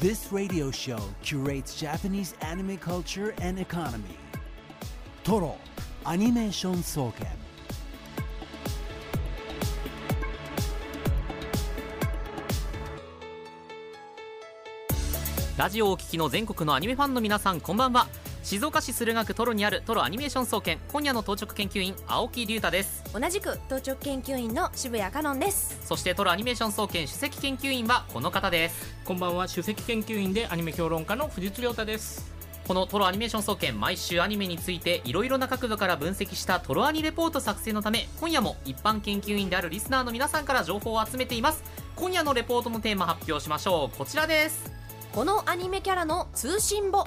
This radio show curates Japanese anime culture and economy. Toro Animation Soken. ラジオをお聞きの全国のアニメファンの皆さんこんばんは静岡市駿河区トロにあるトロアニメーション総研今夜の当直研究員青木隆太です同じく当直研究員の渋谷香音です。そしてトロアニメーション総研首席研究員はこの方です。こんばんは。首席研究員でアニメ評論家の藤津亮太です。このトロアニメーション総研毎週アニメについていろいろな角度から分析したトロアニレポート作成のため今夜も一般研究員であるリスナーの皆さんから情報を集めています。今夜のレポートのテーマ発表しましょう。こちらです。このアニメキャラの通信簿。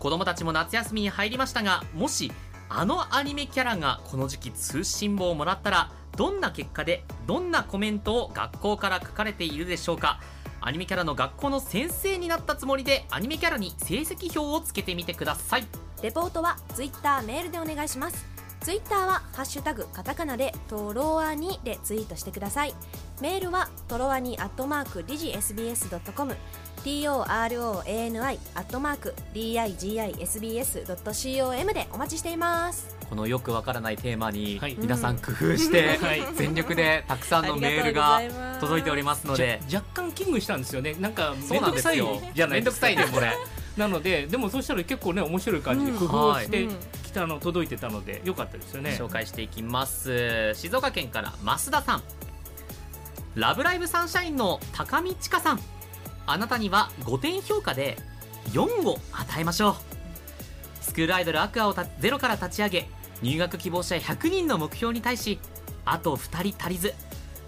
子供たちも夏休みに入りましたがもしあのアニメキャラがこの時期通信簿をもらったらどんな結果でどんなコメントを学校から書かれているでしょうか。アニメキャラの学校の先生になったつもりでアニメキャラに成績表をつけてみてください。レポートはツイッターメールでお願いします。ツイッターは「ハッシュタグカタカナ」で「トロワニ」でツイートしてください。メールはトロワニアットマークディジ SBS.com TOROANI アットマーク DIGISBS.com でお待ちしています。このよくわからないテーマにはい。皆さん工夫して はい。全力でたくさんのメールが届いておりますので。若干危惧したんですよね。なんかそうなん面倒くさいですよじゃないめんどくさいですこれ。なのででもそうしたら結構ね面白い感じでうん。工夫をしてうんきたの届いてたのでよかったですよね。紹介していきます。静岡県から増田さん。ラブライブサンシャインの高見千佳さんあなたには5点評価で4を与えましょう。スクールアイドルアクアをゼロから立ち上げ入学希望者100人の目標に対しあと2人足りず。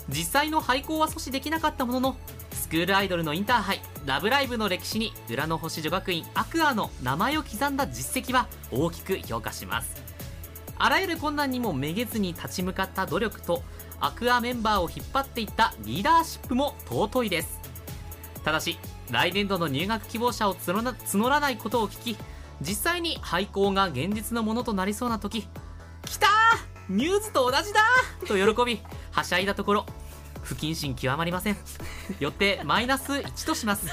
実際の廃校は阻止できなかったもののスクールアイドルのインターハイ「ラブライブ!」の歴史に裏の星女学院アクアの名前を刻んだ実績は大きく評価します。あらゆる困難にもめげずに立ち向かった努力とアクアメンバーを引っ張っていったリーダーシップも尊いです。ただし来年度の入学希望者を募らないことを聞き実際に廃校が現実のものとなりそうな時来たー!ニューズと同じだー!と喜びはしゃいだところ不謹慎極まりません。よってマイナス1とします。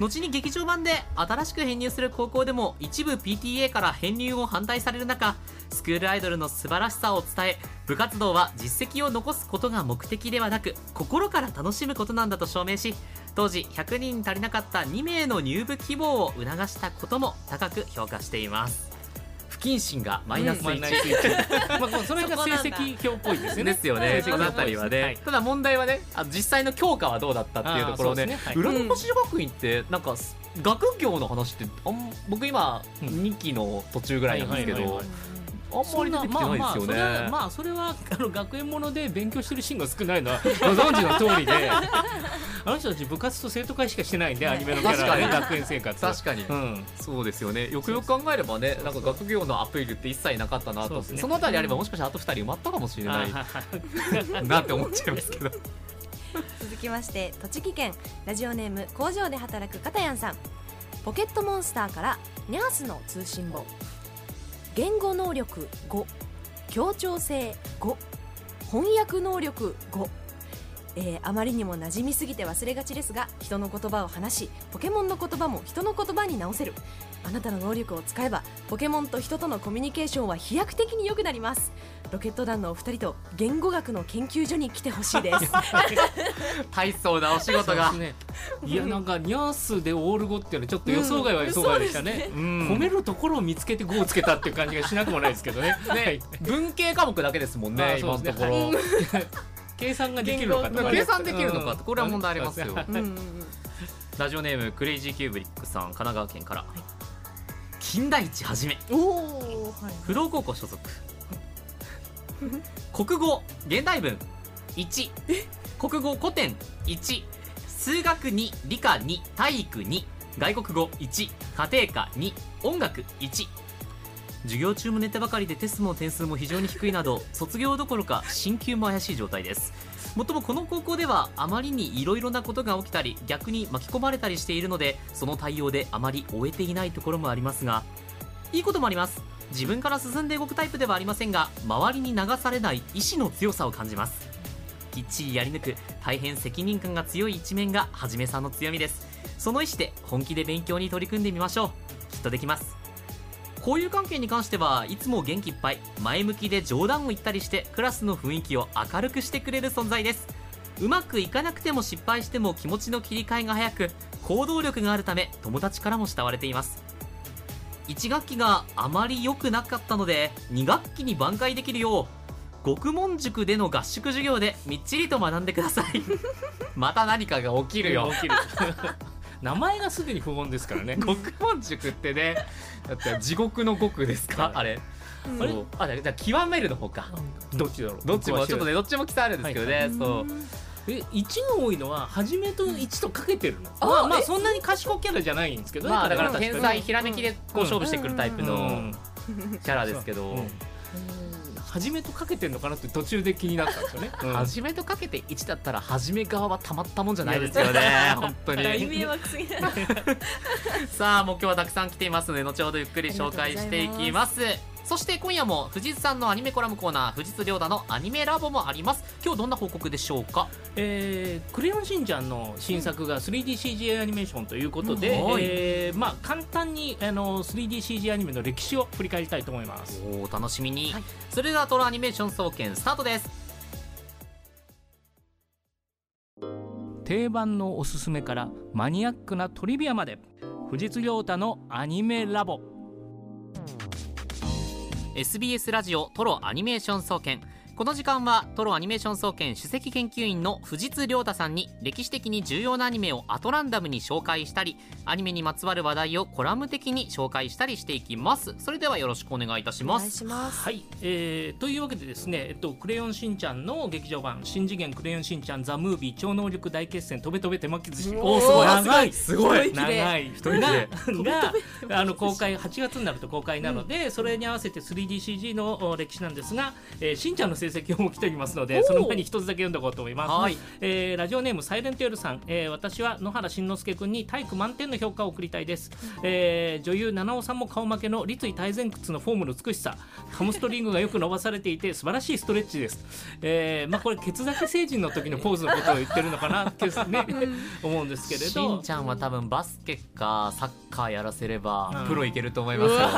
後に劇場版で新しく編入する高校でも一部 PTA から編入を反対される中スクールアイドルの素晴らしさを伝え部活動は実績を残すことが目的ではなく心から楽しむことなんだと証明し当時100人足りなかった2名の入部希望を促したことも高く評価しています。不謹慎がマイナス1、マイナス1 まあそれが成績表っぽいですよねですよね、この辺りはね、はい。ただ問題はねあの実際の強化はどうだったっていうところでね。はい。裏の星女学院ってなんか学業の話ってあん僕今うん。2期の途中ぐらいなんですけどあんまり出てきてないですよね、まあまあそれはまあそれはあの学園もので勉強してるシーンが少ないのは ご存知の通りであの人たち部活と生徒会しかしてないんでアニメのキャラはね確かに学園生活。確かに、うん。そうですよね。よくよく考えればねなんか学業のアピールって一切なかったなと。そうですね。そのあたりあればもしかしたらあと2人埋まったかもしれないあ なって思っちゃいますけど。続きまして栃木県ラジオネーム工場で働く片やんさん。ポケットモンスターからニャースの通信簿言語能力5協調性5翻訳能力5えーあまりにも馴染みすぎて忘れがちですが人の言葉を話しポケモンの言葉も人の言葉に直せる。あなたの能力を使えばポケモンと人とのコミュニケーションは飛躍的に良くなります。ロケット団のお二人と言語学の研究所に来てほしいです。大層なお仕事が。ね。いやなんかニャースでオール5っていうのはちょっと予想外は予想外でしたね,、うん褒めるところを見つけて5をつけたっていう感じがしなくもないですけどね。ね、文系科目だけですもん。あねね今のところ、計算ができるのかとか。ね計算できるのかとこれは問題ありますよ。うんうんうん。ラジオネームクレイジーキューブリックさん神奈川県から、金田一はじめ。おお、はい、不動高校所属。国語現代文1国語古典1数学2理科2体育2外国語1家庭科2音楽1授業中も寝てばかりでテストの点数も非常に低いなど卒業どころか進級も怪しい状態です。もっともこの高校ではあまりにいろいろなことが起きたり逆に巻き込まれたりしているのでその対応であまり終えていないところもありますがいいこともあります。自分から進んで動くタイプではありませんが周りに流されない意志の強さを感じます。きっちりやり抜く大変責任感が強い一面がはじめさんの強みです。その意思で本気で勉強に取り組んでみましょう。きっとできます。交友関係に関してはいつも元気いっぱい前向きで冗談を言ったりしてクラスの雰囲気を明るくしてくれる存在です。うまくいかなくても失敗しても気持ちの切り替えが早く行動力があるため友達からも慕われています。1学期があまり良くなかったので2学期に挽回できるよう獄門塾での合宿授業でみっちりと学んでください。また何かが起きるよ。起きる。名前がすでに不穏ですからね。獄門塾ってね。だって地獄の獄ですかあれ？あれ？そうあじゃあ極めるの方か。どっちだろう？どっちもちょっとねどっちも記載あるんですけどね、はいそう。え1が多いのは初めと1とかけてるの、あまあまあえ？そんなに賢キャラじゃないんですけどね。まあだから天才ひらめきでこう勝負してくるタイプうのん。キャラですけど、うん初めとかけてんのかなって途中で気になったんですよね、うん。初めとかけて1だったら初め側はたまったもんじゃないですよね。本当大に迷惑すぎない。さあもう今日はたくさん来ていますので後ほどゆっくり紹介していきますそして今夜も藤津さんのアニメコラムコーナー藤津亮太のアニメラボもあります。今日どんな報告でしょうか？えークレヨンしんちゃんの新作が 3DCG アニメーションということで、うんはい。えーまあ、簡単にあの 3DCG アニメの歴史を振り返りたいと思います。おお楽しみに、はい。それではトロアニメーション総研スタートです。定番のおすすめからマニアックなトリビアまで藤津亮太のアニメラボ SBS ラジオトロアニメーション総研この時間はトロアニメーション総研首席研究員の藤津亮太さんに歴史的に重要なアニメをアトランダムに紹介したりアニメにまつわる話題をコラム的に紹介したりしていきます。それではよろしくお願いいたしお願いますします。はい、えーというわけでですね、えっと、クレヨンしんちゃんの劇場版「新次元クレヨンしんちゃんザ・ムービー超能力大決戦とべとべ手巻き寿司」おーすごい長いすごい長い人でががあの公開8月になると公開なので、それに合わせて 3DCG のお歴史なんですが、えーしんちゃんの成績表も来ておりますのでその前に一つだけ読んでおこうと思います。はい。えーラジオネームサイレントエルさん、えー私は野原しんのすけ君に体育満点の評価を送りたいです、えー女優七尾さんも顔負けの立位体前屈のフォームの美しさ。ハムストリングがよく伸ばされていて素晴らしいストレッチです、えーまあこれケツだけ成人の時のポーズのことを言ってるのかなってね思うんですけれしどんちゃんは多分バスケかサッカーやらせればうんプロいけると思いますよ、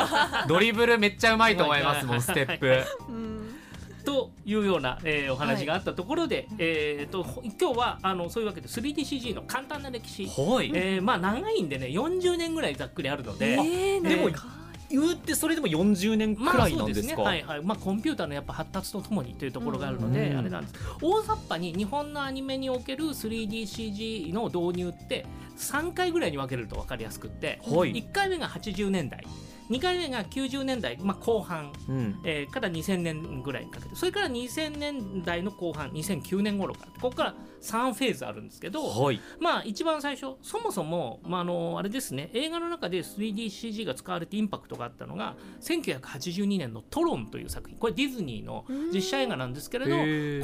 ドリブルめっちゃうまいと思いますもんステップ。うんというような、えーお話があったところで、えー、とほ今日はあのそういうわけで 3DCG の簡単な歴史、はい。えーまあ長いんでね40年ぐらいざっくりあるので、えーでもなんか言うってそれでも40年くらいなんですか、まあ、ね、はいはい。まあ、コンピューターのやっぱ発達とともにというところがあるので、うんあれなんです。大雑把に日本のアニメにおける 3DCG の導入って3回ぐらいに分けると分かりやすくって、はい。1回目が80年代2回目が90年代、まあ、後半、うん。えーから2000年ぐらいにかけて。それから2000年代の後半2009年頃から。ここから3フェーズあるんですけど、はい。まあ一番最初そもそも、まあ、あのあれですね。映画の中で 3DCG が使われてインパクトがあったのが1982年の「トロン」という作品。これディズニーの実写映画なんですけれど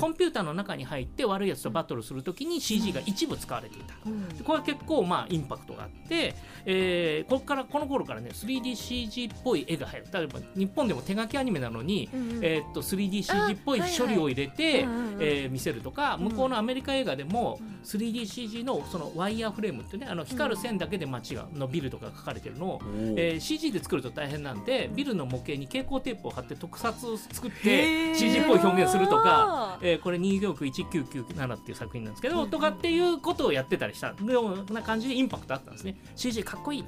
コンピューターの中に入って悪いやつとバトルするときに CG が一部使われていた。でこれは結構まあインパクトがあって、えーここからこの頃からね 3DCG っぽい絵が入る。例えば日本でも手書きアニメなのに、うんえーっと 3DCG っぽい処理を入れて、うんうんうん。えー見せるとか向こうのアメリカ映画でも 3DCG のそのワイヤーフレームってねあの光る線だけで街がのビルとか描かれてるのを、えー CG で作ると大変なんでビルの模型に蛍光テープを貼って特撮を作って CG っぽい表現するとか、えーこれ2行区1997っていう作品なんですけど、とかっていうことをやってたりした。ような感じでインパクトあったんですね。CG かっこいい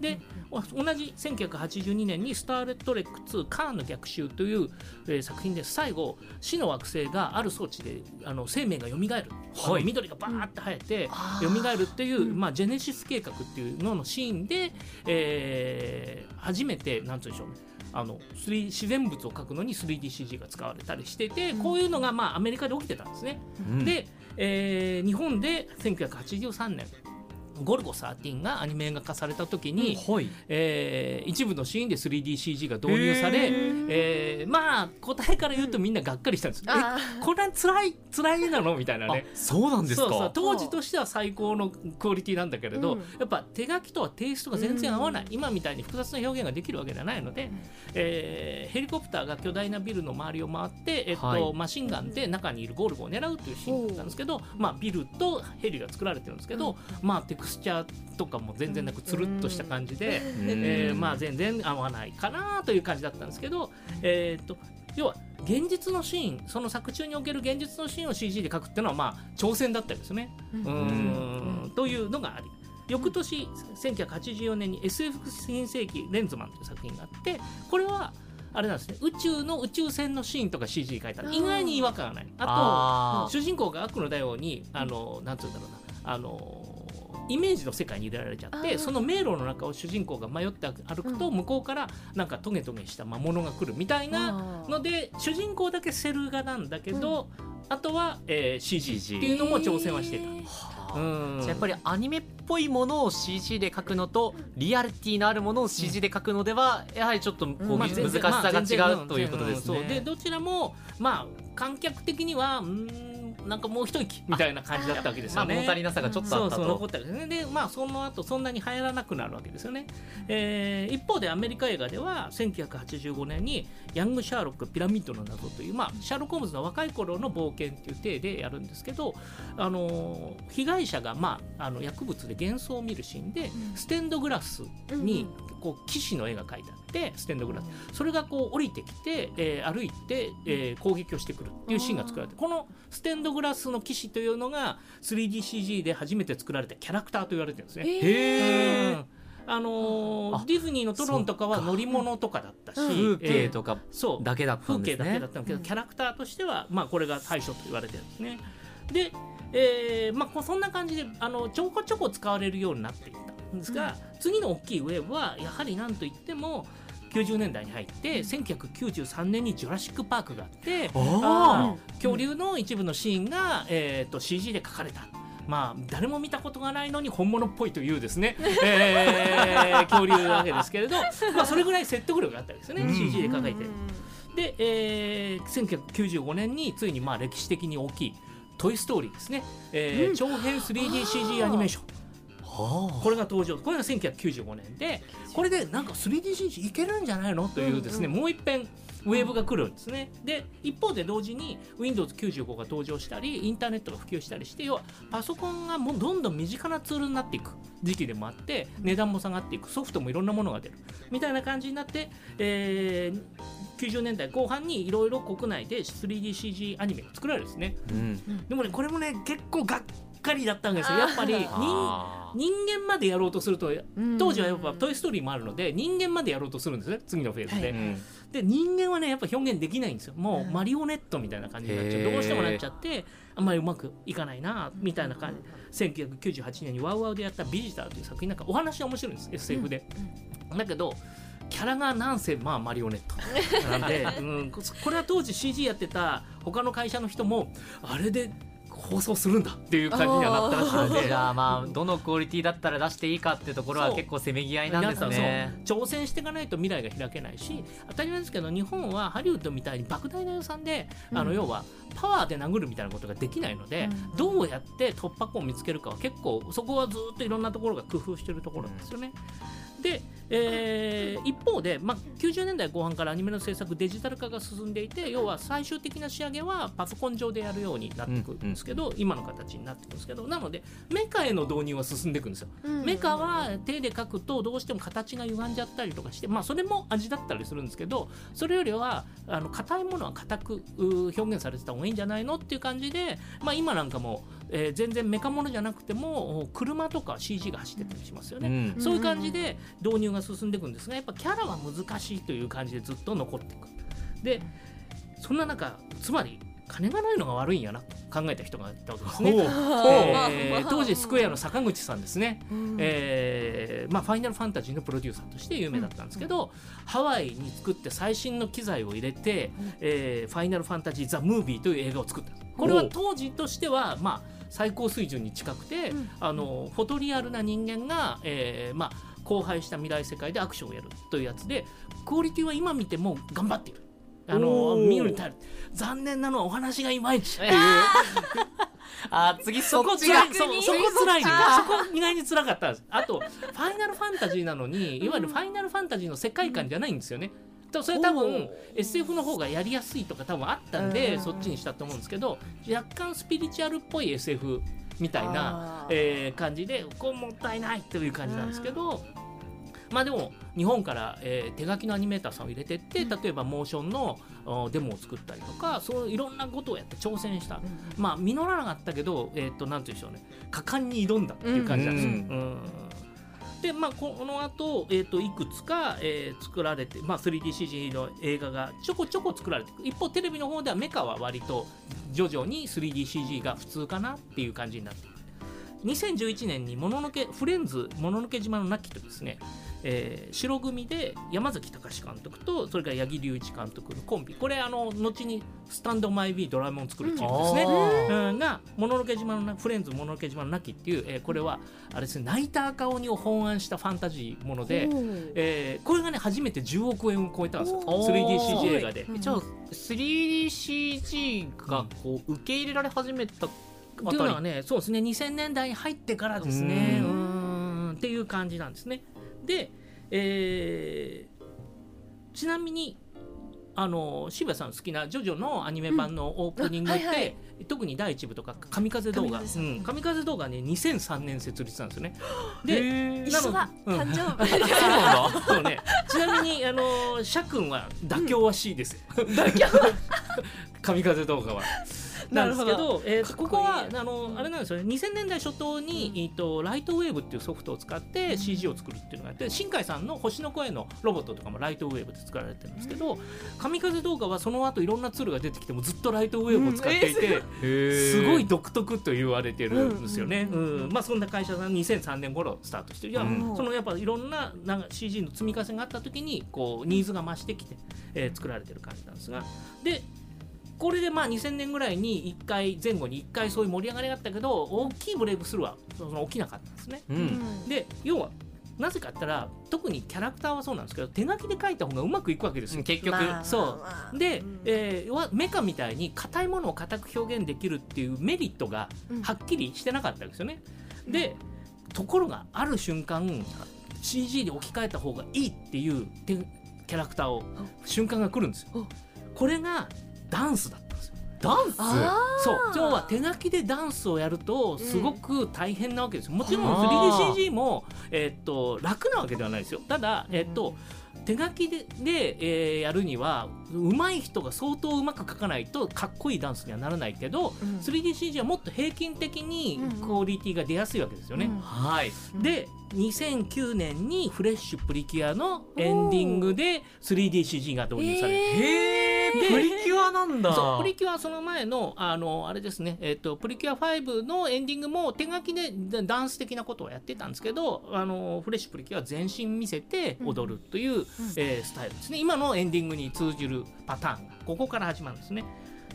で同じ1982年に「スター・レットレック2カーンの逆襲」という、えー作品で最後死の惑星がある装置であの生命が蘇る、あの緑がバーって生えて蘇るっていう、まあ、ジェネシス計画っていうののシーンで、えー初めてなんて言うんでしょうね。あの 3- 自然物を描くのに 3DCG が使われたりしてて、こういうのがまあアメリカで起きてたんですね。うん。で、えー日本で1983年ゴルゴ13がアニメ映画化された時に、はい。えー一部のシーンで 3DCG が導入され、へえーまあ答えから言うとみんながっかりしたんです、あえこれ辛い辛いなの？みたいなあねそうなんですか。そうそう。当時としては最高のクオリティなんだけれど、うん。やっぱ手書きとはテイストが全然合わない、今みたいに複雑な表現ができるわけではないので、えーヘリコプターが巨大なビルの周りを回って、えっとはい。マシンガンで中にいるゴルゴを狙うというシーンだったんですけど、まあ、ビルとヘリが作られてるんですけど、まあ、テククスチャーとかも全然なくつるっとした感じで、うん。えーまあ、全然合わないかなという感じだったんですけど、えー、と要は現実のシーンその作中における現実のシーンを CG で描くっていうのはまあ挑戦だったんですね。うん。というのがあり翌年1984年に SF 新世紀レンズマンという作品があってこれはあれなんですね。宇宙の宇宙船のシーンとか CG 書いたら意外に違和感がない。ああと主人公が悪の大王にあのなんつうんだろうな。あのイメージの世界に入れられちゃってその迷路の中を主人公が迷って歩くとうん。向こうからなんかトゲトゲした魔物が来るみたいなので主人公だけセル画なんだけど、あとは、えー CG っていうのも挑戦はしてた。うん。やっぱりアニメっぽいものを CG で描くのとリアリティのあるものを CG で描くのではやはりちょっとこう、うん難しさが違うということですね。そう。でどちらもまあ観客的にはうーんなんかもう一息みたいな感じだったわけですまあよね。物足りなさがちょっとあったそうそう残と。ったですね。でまあその後そんなに流行らなくなるわけですよね、えー一方でアメリカ映画では1985年に「ヤング・シャーロック・ピラミッドの謎」という、まあ、シャーロック・ホームズの若い頃の冒険っていう体でやるんですけど、あのー被害者が、まあ、あの薬物で幻想を見るシーンで、うん。ステンドグラスにこう騎士の絵が描いてあってステンドグラス。それがこう降りてきて、えー歩いて、えー攻撃をしてくるっていうシーンが作られてこのステンドグラスの騎士というのが 3DCG で初めて作られたキャラクターと言われてるんですね。へー。うん。あのーあディズニーのトロンとかは乗り物とかだったし、風景えーとかそう。だけだった風んですね。景だけだっ。たんだけど、うん。キャラクターとしては、まあ、これが対象と言われてるんですね。で、えーまあ、そんな感じであのちょこちょこ使われるようになっていったんですが、次の大きいウェーブはやはりなんといっても90年代に入って1993年に「ジュラシック・パーク」があってああー恐竜の一部のシーンが、えー、と CG で描かれた。まあ、誰も見たことがないのに本物っぽいというですね、えー恐竜なわけですけれど、まあ、それぐらい説得力があったわけですよね、うん。CG で描いて。で、えー1995年についにまあ歴史的に大きい「トイ・ストーリー」ですね、えー長編 3DCG アニメーション。はこれが登場。これが1995年でこれでなんか 3DCG いけるんじゃないの？というですね、うんもう一遍ウェーブが来るんですね。で一方で同時に Windows95 が登場したりインターネットが普及したりして要はパソコンがもうどんどん身近なツールになっていく時期でもあって値段も下がっていくソフトもいろんなものが出る。みたいな感じになって、えー90年代後半にいろいろ国内で 3DCG アニメが作られるんですね。うん。でもねこれもね結構がっかりだったんですよ。やっぱり人間までやろうとするとうん。当時はやっぱ「トイ・ストーリー」もあるので人間までやろうとするんですね次のフェーズで、はうん。で人間はねやっぱ表現できないんですよ。もううん。マリオネットみたいな感じになっちゃう。どうしてもなっちゃってあんまりうまくいかないなみたいな感じ。1998年にワウワウでやった「ビジター」という作品なんかお話は面白いんです SF で、だけどキャラがなんせまあマリオネット。なんで、うん、こ これは当時 CG やってた他の会社の人もあれで放送するんだっていう感じにはなったらしいので。じゃあまあどのクオリティだったら出していいかってところは結構せめぎ合いなんですね。挑戦していかないと未来が開けないし当たり前ですけど日本はハリウッドみたいに莫大な予算で、あのうん要はパワーで殴るみたいなことができないので、うん。どうやって突破口を見つけるかは結構そこはずっといろんなところが工夫してるところなんですよね。で、えー一方で、まあ、90年代後半からアニメの制作デジタル化が進んでいて要は最終的な仕上げはパソコン上でやるようになっていくんですけど、今の形になっていくんですけどなのでメカへの導入は進んでいくんですよ。メカは手で描くとどうしても形が歪んじゃったりとかしてまあそれも味だったりするんですけどそれよりはあの硬いものは硬くう表現されてた方がいいんじゃないのっていう感じで、まあ、今なんかも、えー全然メカものじゃなくても車とか CG が走ってたりしますよね。うん。そういう感じで導入が進んでいくんですがやっぱキャラは難しいという感じでずっと残っていく。でそんな中つまり金がないのが悪いんやなと考えた人がいたわけですね。えー当時スクエアの坂口さんですね、うん。えーまあ、ファイナルファンタジーのプロデューサーとして有名だったんですけど、ハワイに作って最新の機材を入れてうん「えーファイナルファンタジー・ザ・ムービー」という映画を作った。これは当時としては、まあ、最高水準に近くて、うん。あのフォトリアルな人間が、えーまあ、荒廃した未来世界でアクションをやるというやつでクオリティは今見ても頑張っている。あの見るにる。残念なのはお話がいまいち。っていうあー 次そこそっちが。辛いそそこ辛いねそこ意外に辛かったあとファイナルファンタジーなのにいわゆるファイナルファンタジーの世界観じゃないんですよね、とそれ多分 SF の方がやりやすいとか多分あったんで、うん。そっちにしたと思うんですけど若干スピリチュアルっぽい SF みたいな、えー感じでこうもったいないという感じなんですけど。まあでも日本から、えー手書きのアニメーターさんを入れてって例えばモーションのおデモを作ったりとかそういろんなことをやって挑戦した。まあ実らなかったけど、えー、となんて言うんでしょうね。果敢に挑んだっていう感じなんですよ。うん。うんでまあ、この後、えー、といくつか、えー作られて、まあ、3DCG の映画がちょこちょこ作られて一方テレビの方ではメカは割と徐々に 3DCG が普通かなっていう感じになって2011年にもののけフレンズもののけ島の亡きとですね、えー白組で山崎隆監督とそれから八木隆一監督のコンビ。これあの後にスタンドマイビードラえもんを作るチームですね、うん。がもののけ島のなフレンズもののけ島の亡きっていう、えーこれはあれですねナイターカオニを本案したファンタジーもので、えーこれがね初めて10億円を超えたんですよ。おー。3DCG 映画で。う。んじゃあ 3DCG がこう受け入れられ始めたあっていうのはねそうですね2000年代に入ってからですね。うーん。っていう感じなんですね。で、えーちなみにあの渋谷さん好きなジョジョのアニメ版のオープニングって、うんあはいはい。特に第一部とか神風動画。神風うん。動画ね2003年設立なんですよね。で一緒だ。うん誕生日。そうね。ちなみにあのシャ君は妥協は C です。よ、妥協 神風動画は。ななんですけるほど。ど、えーこここはあのあれなんですよね。2000年代初頭に、えー、とライトウェーブっていうソフトを使って CG を作るっていうのがあって新海さんの星の声のロボットとかもライトウェーブで作られてるんですけど神風動画はその後いろんなツールが出てきてもずっとライトウェーブを使っていて、すごい独特と言われてるんですよね。うん。まあそんな会社さん2003年頃スタートしてる。いや、うんそのやっぱいろんななんか CG の積み重ねがあった時にこうニーズが増してきて、えー作られてる感じなんですが。でこれでまあ2000年ぐらいに1回前後に1回そういう盛り上がりがあったけど大きいブレイクスルーはその起きなかったんですね。うん。で要はなぜかって言ったら特にキャラクターはそうなんですけど手書きで書いた方がうまくいくわけですよ。結局、まあそう。まあで、うんえーわメカみたいに硬いものを硬く表現できるっていうメリットがうん。はっきりしてなかったんですよね。でところがある瞬間 CG で置き換えた方がいいっていうてキャラクターを瞬間が来るんですよ。お。これがダンスだったんですよ。ダンスそう要は手書きでダンスをやるとすごく大変なわけですよ。もちろんあー 3DCG も、えーっと楽なわけではないですよ。ただ、えーっと手書きでで、えーやるには上手い人が相当うまく描かないとかっこいいダンスにはならないけど、うん 3DCG はもっと平均的にうんクオリティが出やすいわけですよね。うんはいで2009年にフレッシュプリキュアのエンディングで 3DCG が導入される。プリキュアなんだ。そうプリキュアはその前のあのあれですね、えっとプリキュア5のエンディングも手書きででダンス的なことをやってたんですけどあのフレッシュプリキュアは全身見せて踊るという、えースタイルですね。今のエンディングに通じるパターン。がここから始まるんですね。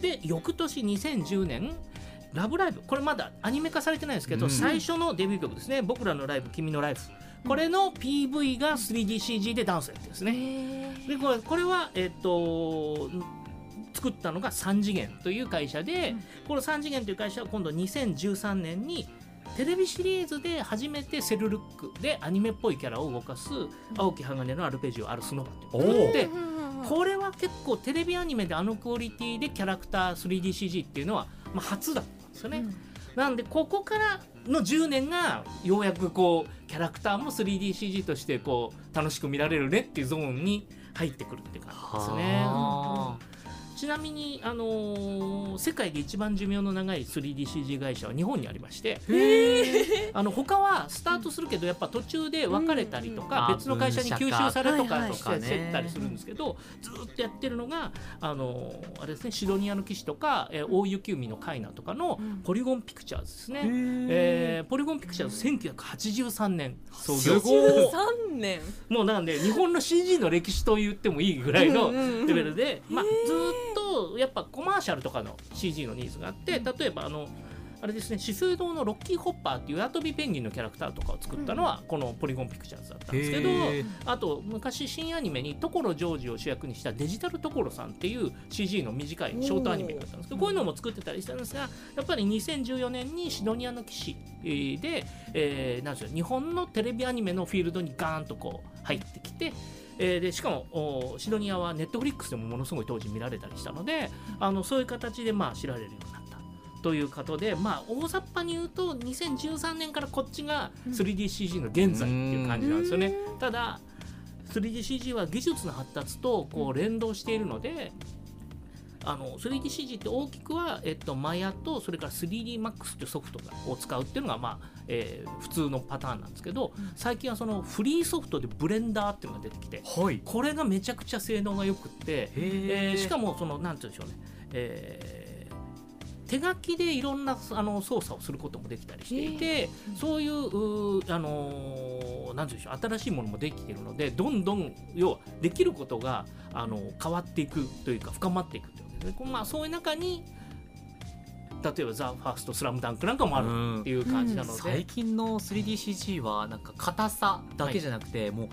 で翌年2010年ラブライブ。これまだアニメ化されてないんですけど、うん。最初のデビュー曲ですね「僕らのライブ君のライフ」これの PV が 3DCG でダンスをやってるんですね、でこれこれは、えっと作ったのが3次元という会社で、この3次元という会社は今度2013年にテレビシリーズで初めてセルルックでアニメっぽいキャラを動かす青木鋼のアルペジオアルスノバっていうのがあってうんうんうんこれは結構テレビアニメであのクオリティでキャラクター 3DCG っていうのは、まあ、初だったんですよね。なんでここからの10年がようやくこうキャラクターも 3DCG としてこう楽しく見られるねっていうゾーンに入ってくるって感じですね。はちなみに、あのー世界で一番寿命の長い 3DCG 会社は日本にありまして あの他はスタートするけどやっぱ途中で別れたりとうん。か、別の会社に吸収されとかはいはいしてしてたりするんですけど、ずっとやってるのが、あのーあれですねシドニアの騎士とか、えー大雪海のカイナとかのうん。ポリゴンピクチャーズですね。ええーポリゴンピクチャーズ1983年創す業。ごい13年。もうなんで日本の CG の歴史と言ってもいいぐらいのレベルで、まあ、ずっとやっぱコマーシャルとかの CG のニーズがあって例えばあのあれですね資生堂のロッキーホッパーっていうアトビペンギンのキャラクターとかを作ったのはこのポリゴンピクチャーズだったんですけど、あと昔新アニメに所ジョージを主役にしたデジタル所さんっていう CG の短いショートアニメがあったんですけどこういうのも作ってたりしたんですがやっぱり2014年にシドニアの騎士えーで、えーなんでしょう日本のテレビアニメのフィールドにガーンとこう入ってきて。えーでしかもおシドニアはネットフリックスでもものすごい当時見られたりしたのであのそういう形でまあ知られるようになった。ということで、まあ、大雑把に言うと2013年からこっちが 3DCG の現在っていう感じなんですよね。ただ 3DCG は技術の発達とこう連動しているので、あの 3DCG って大きくは、えっと、マヤとそれから 3DMAX っていうソフトを使うっていうのが、まあえー普通のパターンなんですけど、最近はそのフリーソフトでブレンダーっていうのが出てきてはい。これがめちゃくちゃ性能がよくって、えへー。しかもそのなんて言うんでしょうね、えー手書きでいろんなあの操作をすることもできたりしていて、そういうあのーなんて言うんでしょう新しいものもできているのでどんどん要はできることがあの変わっていくというか深まっていくというでまあ、そういう中に例えば「ザ・ファーストスラムダンクなんかもあるっていう感じなので、最近の 3DCG はなんか硬さだけじゃなくて、もう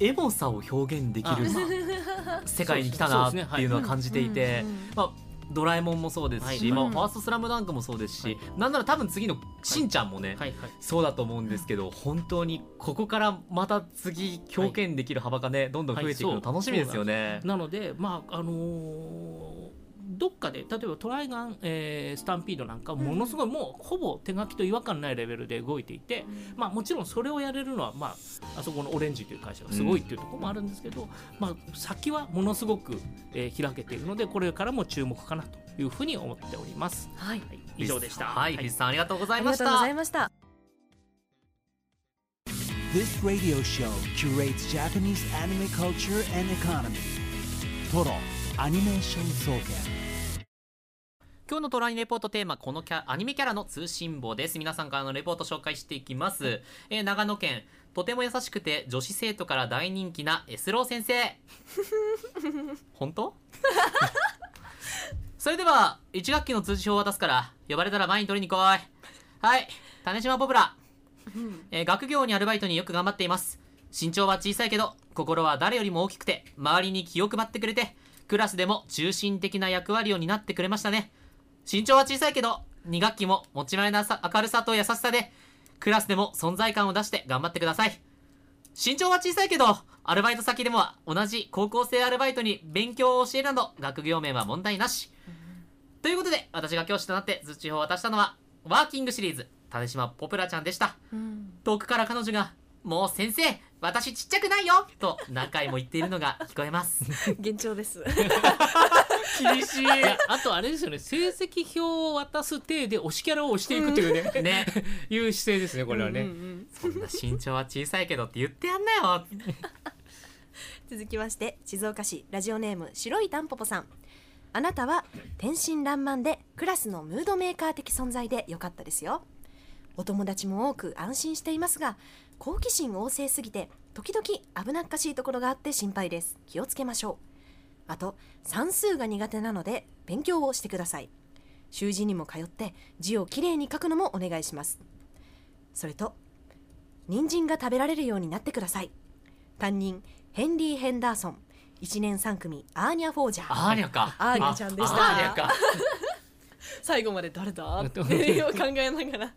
エモさを表現できるあ。世界に来たなっていうのは感じていて、うんうんまあ、ドラえもんもそうですし、はい。まあ、うん。ファーストスラムダンクもそうですし、はい。なんなら多分次のしんちゃんもね、はい。はい。そうだと思うんですけど本当にここからまた次表現できる幅がねどんどん増えていくの楽しみですよね。なので、まああのーどっかで例えばトライガン、えースタンピードなんかものすごいもうほぼ手書きと違和感ないレベルで動いていて、まあ、もちろんそれをやれるのは、まあ、あそこのオレンジという会社がすごいっていうところもあるんですけど、まあ、先はものすごく、えー開けているのでこれからも注目かなというふうに思っております。はいはい、以上でした。はい、はい藤さんありがとうございましありがとうございた。ました。This radio show curates Japanese anime culture and economy. Total Animation Soken. 今日のトラインレポートテーマこのキャアニメキャラの通信簿です。皆さんからのレポート紹介していきます、えー長野県とても優しくて女子生徒から大人気なエスロー先生。本当？それでは1学期の通知表を渡すから呼ばれたら前に取りに来い。はい。種島ポプラ、えー学業にアルバイトによく頑張っています。身長は小さいけど心は誰よりも大きくて周りに気を配ってくれてクラスでも中心的な役割を担ってくれましたね身長は小さいけど2学期も持ち前なさ明るさと優しさでクラスでも存在感を出して頑張ってください身長は小さいけどアルバイト先でも同じ高校生アルバイトに勉強を教えるなど学業面は問題なしということで私が教師となって通知を渡したのはワーキングシリーズ種島ポプラちゃんでしたうん遠くから彼女が「もう先生私ちっちゃくないよ!」と何回も言っているのが聞こえます 幻聴です。厳しい。いやあとあれですよね。成績表を渡す体で推しキャラを押していくというね、ね。いう姿勢ですねこれはね、うんうんうん。そんな身長は小さいけどって言ってやんなよ。続きまして静岡市ラジオネーム白いタンポポさん。あなたは天真爛漫でクラスのムードメーカー的存在でよかったですよ。お友達も多く安心していますが好奇心旺盛すぎて時々危なっかしいところがあって心配です。気をつけましょうあと算数が苦手なので勉強をしてください。習字にも通って字をきれいに書くのもお願いします。それと人参が食べられるようになってください。担任ヘンリー・ヘンダーソン。1年3組アーニャ・フォージャー。アーニャか。アーニャちゃんでした。あアーニャか。最後まで誰だ？って考えながら。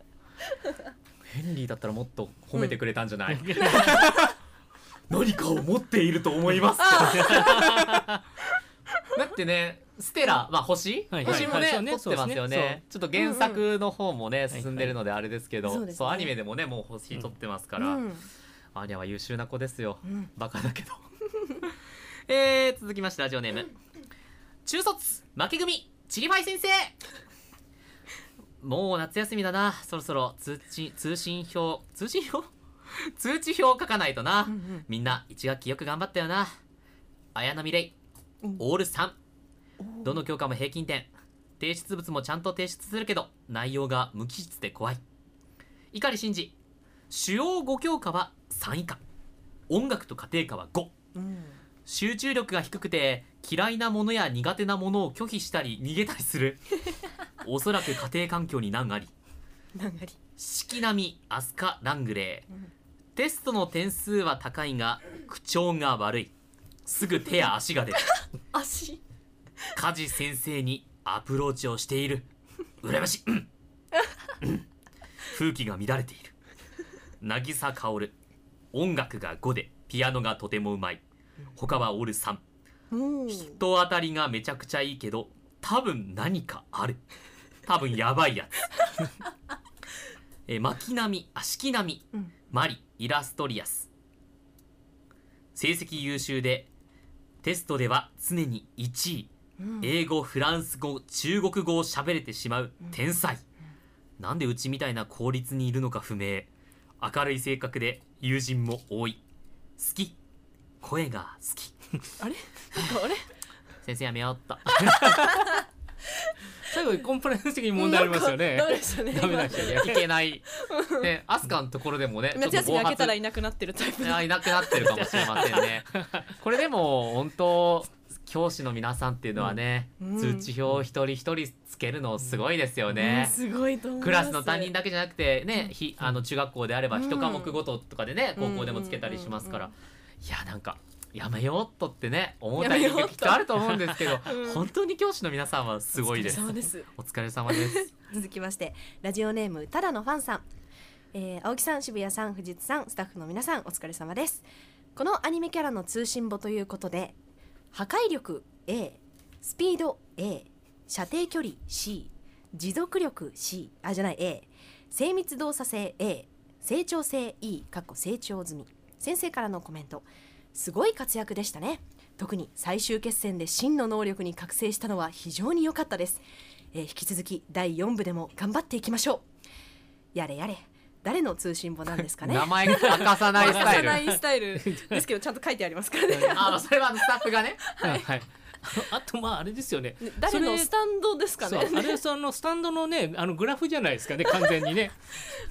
ヘンリーだったらもっと褒めてくれたんじゃない、何かを持っていると思います。だってねステラ、まあ星、はい星もね、はいそうね撮ってますよね。ね。ちょっと原作の方もね、ん進んでるのであれですけど、そうですね。そうアニメでもねもう星撮ってますから、うん。アーニャは優秀な子ですよ、うん。バカだけど。えー、続きましてラジオネーム。中卒負け組チリファイ先生。もう夏休みだな。そろそろ通知通信表通信表？通知表書かないとな、うんうん。みんな1学期よく頑張ったよな。綾波レイ、うん。オール3どの教科も平均点。提出物もちゃんと提出するけど内容が無機質で怖い。碇シンジ。主要5教科は3以下。音楽と家庭科は5うん集中力が低くて嫌いなものや苦手なものを拒否したり逃げたりする。おそらく家庭環境に難あり。四季並み飛鳥ラングレー、ん。テストの点数は高いが口調が悪い。すぐ手や足が出る。足家事先生にアプローチをしている。羨ましい、うん。うん。風紀が乱れている。渚薫。音楽が5でピアノがとてもうまい。他はオール3人当たりがめちゃくちゃいいけど多分何かある。多分やばいやつ。え巻波。あ四季波、うんマリ。イラストリアス。成績優秀でテストでは常に1位。英語フランス語中国語を喋れてしまう天才、なんでうちみたいな公立にいるのか不明。明るい性格で友人も多い。好き。声が好き。あれ？なんかあれ？先生やめようっと。最後にコンプライアンス的に問題ありますよね。ダメでしたね。ダメなんですよね。いけない。でアスカのところでもねちょっと夏休み明けたらいいなくなってるタイプいなくなってるかもしれませんね。これでも本当教師の皆さんっていうのはね、うん。通知表を一人一人つけるのすごいですよね、うん。すごいと思います。クラスの担任だけじゃなくてね、ひあの中学校であればうん。一科目ごととかでね、高校でもつけたりしますから、うん。いやなんかやめようっとってね思うタイミングやめようっと。きっとあると思うんですけど、うん。本当に教師の皆さんはすごいです。お疲れ様です。お疲れ様です。続きましてラジオネームただのファンさん、えー青木さん渋谷さん藤津さんスタッフの皆さんお疲れ様です。このアニメキャラの通信簿ということで破壊力 A スピード A 射程距離 C 持続力 C あじゃない A 精密動作性 A 成長性 E かっこ成長済み。先生からのコメント。すごい活躍でしたね。特に最終決戦で真の能力に覚醒したのは非常に良かったです、えー引き続き第4部でも頑張っていきましょう。やれやれ。誰の通信簿なんですかね？名前が明かさないスタイル。明かさないスタイル。ですけどちゃんと書いてありますからね。あのそれはスタッフがね。はい、はい、あとまああれですよね。誰のスタンドですかね？そうあれそのスタンドのねあのグラフじゃないですかね 完全にね。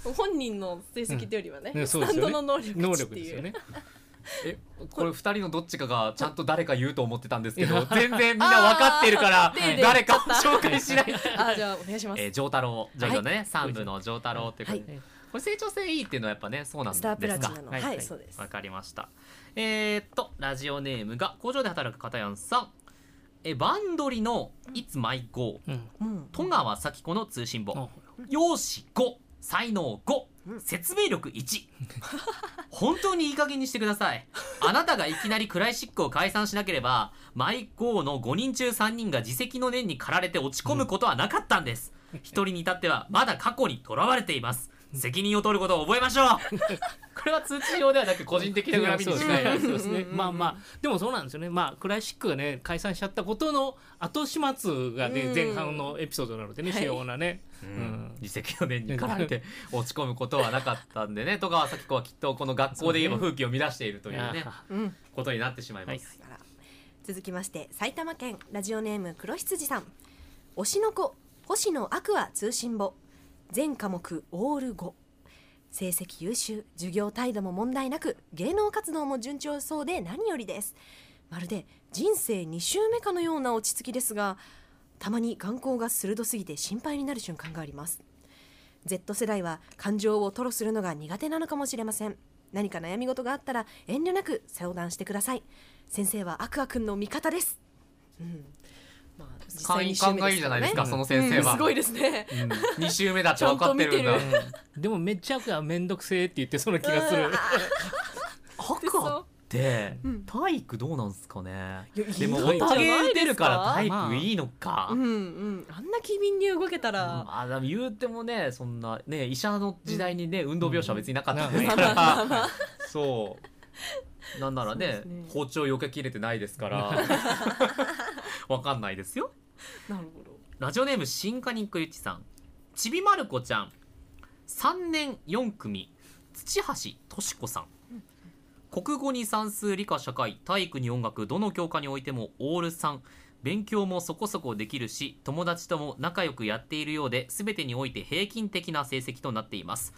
本人の成績というよりはね,、ねそうスタンドの能力能値っていう。力ですよね。えこれ二人のどっちかがちゃんと誰か言うと思ってたんですけど全然みんな分かってるから誰かを紹介しない。あじゃあお願いします、えー、丈太郎。ジョジョのね、三部の丈太郎っていうことで、はいこれ成長性いいっていうのはやっぱねそうなんですスタかープラチナの。ははい。い、そうです。わかりました。えー、っとラジオネームが工場で働く片やんさん。えバンドリの「いつ舞 GO うん」うん。戸川咲子の通信簿。あ容姿5才能5うん。説明力1本当にいい加減にしてください。あなたがいきなりクラシックを解散しなければマイゴーの5人中3人が自責の念に駆られて落ち込むことはなかったんです。一人に至ってはまだ過去にとらわれています責任を取ることを覚えましょう。これは通知用ではなく個人的な恨みにしかそうですね。まあまあ。でもそうなんですよね。まあクラシックがね解散しちゃったことの後始末がねうん。前半のエピソードなのでねはい。主要なね。ううん。ん自責の念に駆られて 落ち込むことはなかったんでね。戸川咲子はきっとこの学校で言えば風紀を乱しているというねあうん。ことになってしまいます、あら続きまして埼玉県ラジオネーム黒羊さん。推しの子星野アクア通信簿全科目オール5成績優秀授業態度も問題なく芸能活動も順調そうで何よりです。まるで人生2周目かのような落ち着きですがたまに眼光が鋭すぎて心配になる瞬間があります。Z 世代は感情を吐露するのが苦手なのかもしれません。何か悩み事があったら遠慮なく相談してください。先生はアクアくんの味方です、うん。まあ、実会員感がいいじゃないですか、うん。その先生は、うん。すごいですね。うん、2週目だって分かってるんだ。でもめっちゃくはめんどくせえって言ってそうな気がする。うん。アクアってうん。体育どうなんすかね？いやでもおたげ出るから体まあ育いいのか、うんうん。あんな機敏に動けたら、まあでも言うてもねそんなね医者の時代にね、運動描写は別になかったですから、そうなんならねね。包丁避けきれてないですから。わかんないですよ。なるほど。ラジオネーム新カニックゆちさん。ちびまる子ちゃん。3年4組土橋とし子さん。国語に算数理科社会体育に音楽どの教科においてもオール3勉強もそこそこできるし友達とも仲良くやっているようで全てにおいて平均的な成績となっています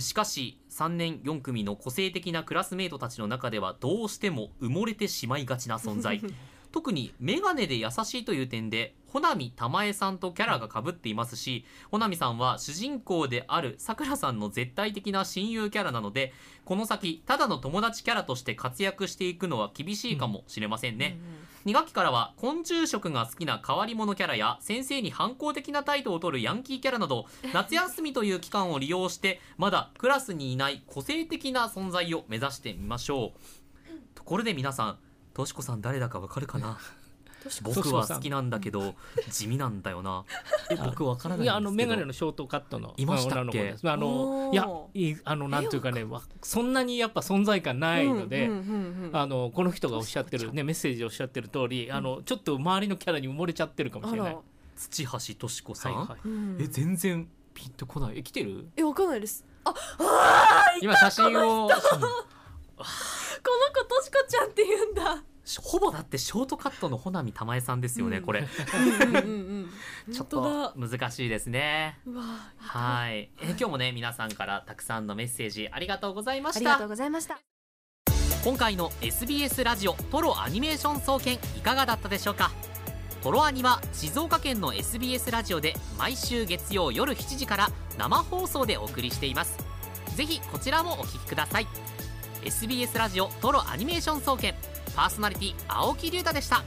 しかし3年4組の個性的なクラスメートたちの中ではどうしても埋もれてしまいがちな存在。特にメガネで優しいという点で穂波玉恵さんとキャラが被っていますし穂波さんは主人公であるさくらさんの絶対的な親友キャラなのでこの先ただの友達キャラとして活躍していくのは厳しいかもしれませんね、2学期からは昆虫食が好きな変わり者キャラや先生に反抗的な態度を取るヤンキーキャラなど 夏休みという期間を利用してまだクラスにいない個性的な存在を目指してみましょう。ところで皆さんとしこさん誰だかわかるかな？僕は好きなんだけど地味なんだよな。え僕わからないいやあの眼鏡のショートカットのいましたっけ？あのいやいいあのなんていうかねわそんなにやっぱ存在感ないので、あのこの人がおっしゃってるねメッセージでおっしゃってる通り、あのちょっと周りのキャラに埋もれちゃってるかもしれない。土橋敏子さん、はいはい。うん。え全然ピンとこない？え来てる？えわかんないです。あ今写真をこの子としこちゃんって言うんだほぼだってショートカットの穂波玉江さんですよね、うん。これ。ちょっと難しいですね。はい。え今日もね皆さんからたくさんのメッセージありがとうございましありがとうたございました。今回の SBS ラジオトロアニメーション総研いかがだったでしょうか？トロアニは静岡県の SBS ラジオで毎週月曜夜7時から生放送でお送りしています。ぜひこちらもお聞きください。SBS ラジオトロアニメーション総研パーソナリティ青木龍太でした。